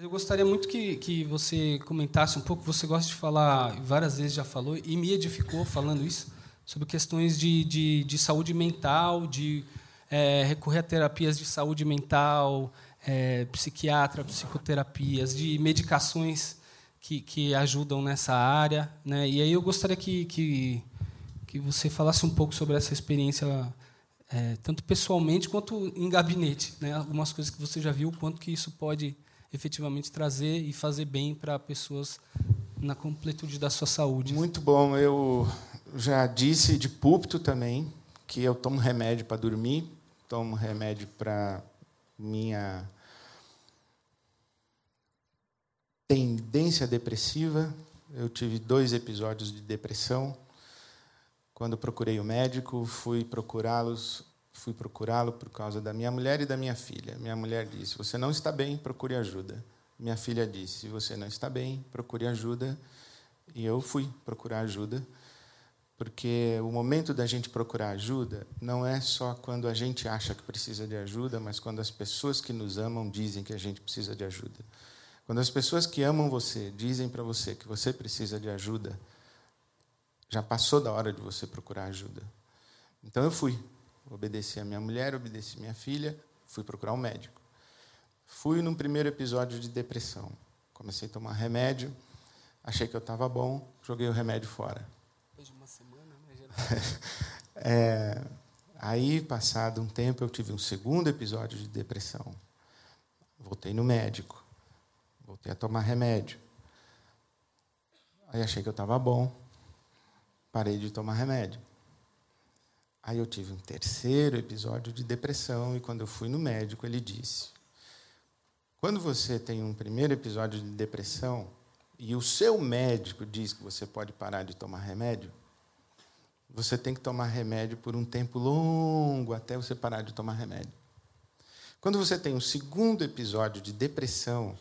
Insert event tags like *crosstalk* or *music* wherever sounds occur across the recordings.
Eu gostaria muito que, que você comentasse um pouco. Você gosta de falar, várias vezes já falou, e me edificou falando isso, sobre questões de, de, de saúde mental, de é, recorrer a terapias de saúde mental, é, psiquiatra, psicoterapias, de medicações que, que ajudam nessa área. Né? E aí eu gostaria que, que, que você falasse um pouco sobre essa experiência, é, tanto pessoalmente quanto em gabinete. Né? Algumas coisas que você já viu, quanto que isso pode efetivamente trazer e fazer bem para pessoas na completude da sua saúde. Muito bom. Eu já disse de púlpito também que eu tomo remédio para dormir, tomo remédio para minha tendência depressiva. Eu tive dois episódios de depressão. Quando procurei o médico, fui procurá-los fui procurá-lo por causa da minha mulher e da minha filha. Minha mulher disse: Você não está bem, procure ajuda. Minha filha disse: Se você não está bem, procure ajuda. E eu fui procurar ajuda, porque o momento da gente procurar ajuda não é só quando a gente acha que precisa de ajuda, mas quando as pessoas que nos amam dizem que a gente precisa de ajuda. Quando as pessoas que amam você dizem para você que você precisa de ajuda, já passou da hora de você procurar ajuda. Então eu fui, Obedeci a minha mulher, obedeci minha filha, fui procurar um médico. Fui num primeiro episódio de depressão. Comecei a tomar remédio, achei que eu estava bom, joguei o remédio fora. Depois de uma semana, né? *laughs* é, aí, passado um tempo, eu tive um segundo episódio de depressão. Voltei no médico, voltei a tomar remédio. Aí achei que eu estava bom, parei de tomar remédio. Aí eu tive um terceiro episódio de depressão e quando eu fui no médico, ele disse: quando você tem um primeiro episódio de depressão e o seu médico diz que você pode parar de tomar remédio, você tem que tomar remédio por um tempo longo até você parar de tomar remédio. Quando você tem um segundo episódio de depressão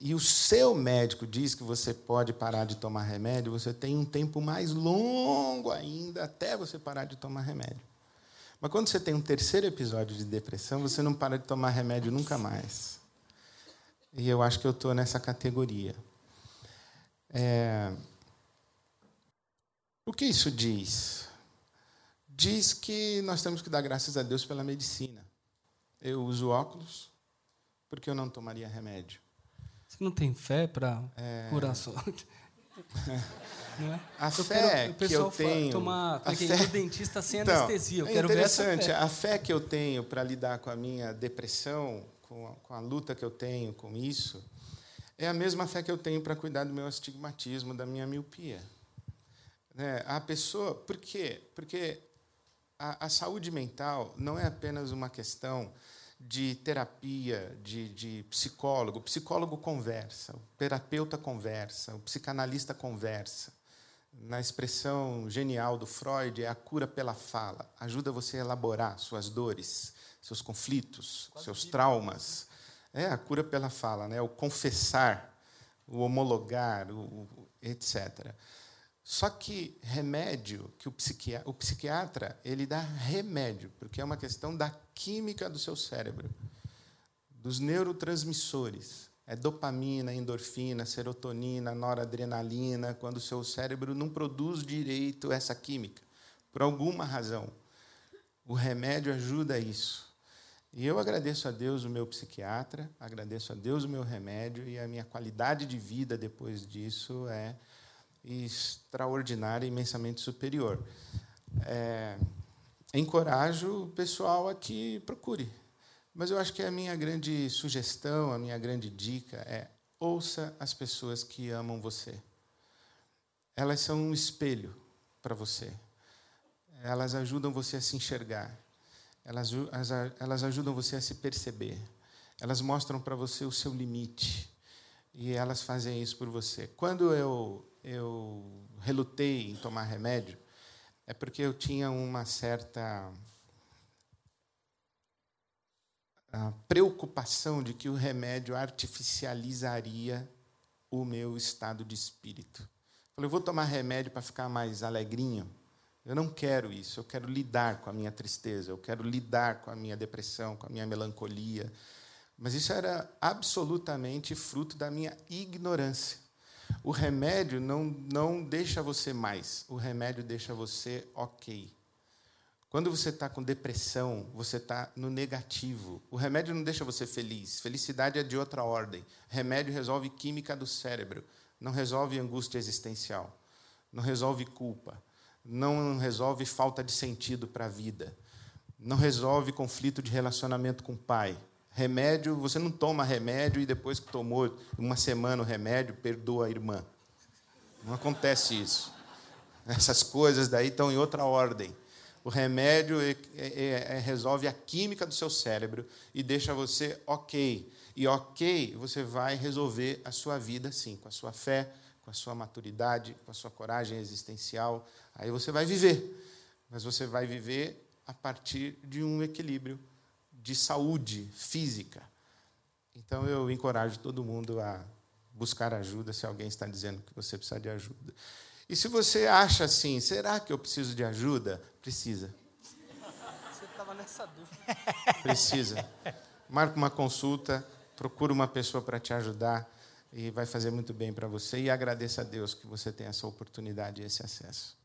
e o seu médico diz que você pode parar de tomar remédio, você tem um tempo mais longo ainda até você parar de tomar remédio. Mas quando você tem um terceiro episódio de depressão, você não para de tomar remédio nunca mais. E eu acho que eu estou nessa categoria. É... O que isso diz? Diz que nós temos que dar graças a Deus pela medicina. Eu uso óculos porque eu não tomaria remédio. Você não tem fé para é... curar só? *laughs* É? A eu fé quero, que eu tenho. Tomar a fé... o dentista sem então, anestesia. Eu é quero interessante. A fé que eu tenho para lidar com a minha depressão, com a, com a, luta que eu tenho com isso, é a mesma fé que eu tenho para cuidar do meu astigmatismo, da minha miopia. Né? A pessoa. Por quê? Porque a, a saúde mental não é apenas uma questão de terapia, de, de psicólogo. O psicólogo conversa, o terapeuta conversa, o psicanalista conversa. Na expressão genial do Freud, é a cura pela fala. Ajuda você a elaborar suas dores, seus conflitos, Quase seus traumas. É a cura pela fala, né? o confessar, o homologar, o, o etc. Só que remédio, que o psiquiatra, o psiquiatra, ele dá remédio, porque é uma questão da química do seu cérebro, dos neurotransmissores. É dopamina, endorfina, serotonina, noradrenalina, quando o seu cérebro não produz direito essa química, por alguma razão. O remédio ajuda isso. E eu agradeço a Deus o meu psiquiatra, agradeço a Deus o meu remédio, e a minha qualidade de vida depois disso é extraordinária, imensamente superior. É, encorajo o pessoal a que procure. Mas eu acho que a minha grande sugestão, a minha grande dica é ouça as pessoas que amam você. Elas são um espelho para você. Elas ajudam você a se enxergar. Elas, elas ajudam você a se perceber. Elas mostram para você o seu limite. E elas fazem isso por você. Quando eu eu relutei em tomar remédio, é porque eu tinha uma certa preocupação de que o remédio artificializaria o meu estado de espírito. Falei, eu vou tomar remédio para ficar mais alegrinho. Eu não quero isso. Eu quero lidar com a minha tristeza. Eu quero lidar com a minha depressão, com a minha melancolia. Mas isso era absolutamente fruto da minha ignorância. O remédio não, não deixa você mais. O remédio deixa você ok. Quando você está com depressão, você está no negativo. O remédio não deixa você feliz. Felicidade é de outra ordem. Remédio resolve química do cérebro não resolve angústia existencial, não resolve culpa, não resolve falta de sentido para a vida, não resolve conflito de relacionamento com o pai. Remédio, você não toma remédio e depois que tomou uma semana o remédio, perdoa a irmã. Não acontece isso. Essas coisas daí estão em outra ordem. O remédio é, é, é, resolve a química do seu cérebro e deixa você ok. E ok, você vai resolver a sua vida sim, com a sua fé, com a sua maturidade, com a sua coragem existencial. Aí você vai viver. Mas você vai viver a partir de um equilíbrio de saúde física. Então eu encorajo todo mundo a buscar ajuda se alguém está dizendo que você precisa de ajuda. E se você acha assim, será que eu preciso de ajuda? Precisa. Você estava nessa dúvida. Precisa. Marca uma consulta procura uma pessoa para te ajudar e vai fazer muito bem para você. E agradeça a Deus que você tem essa oportunidade e esse acesso.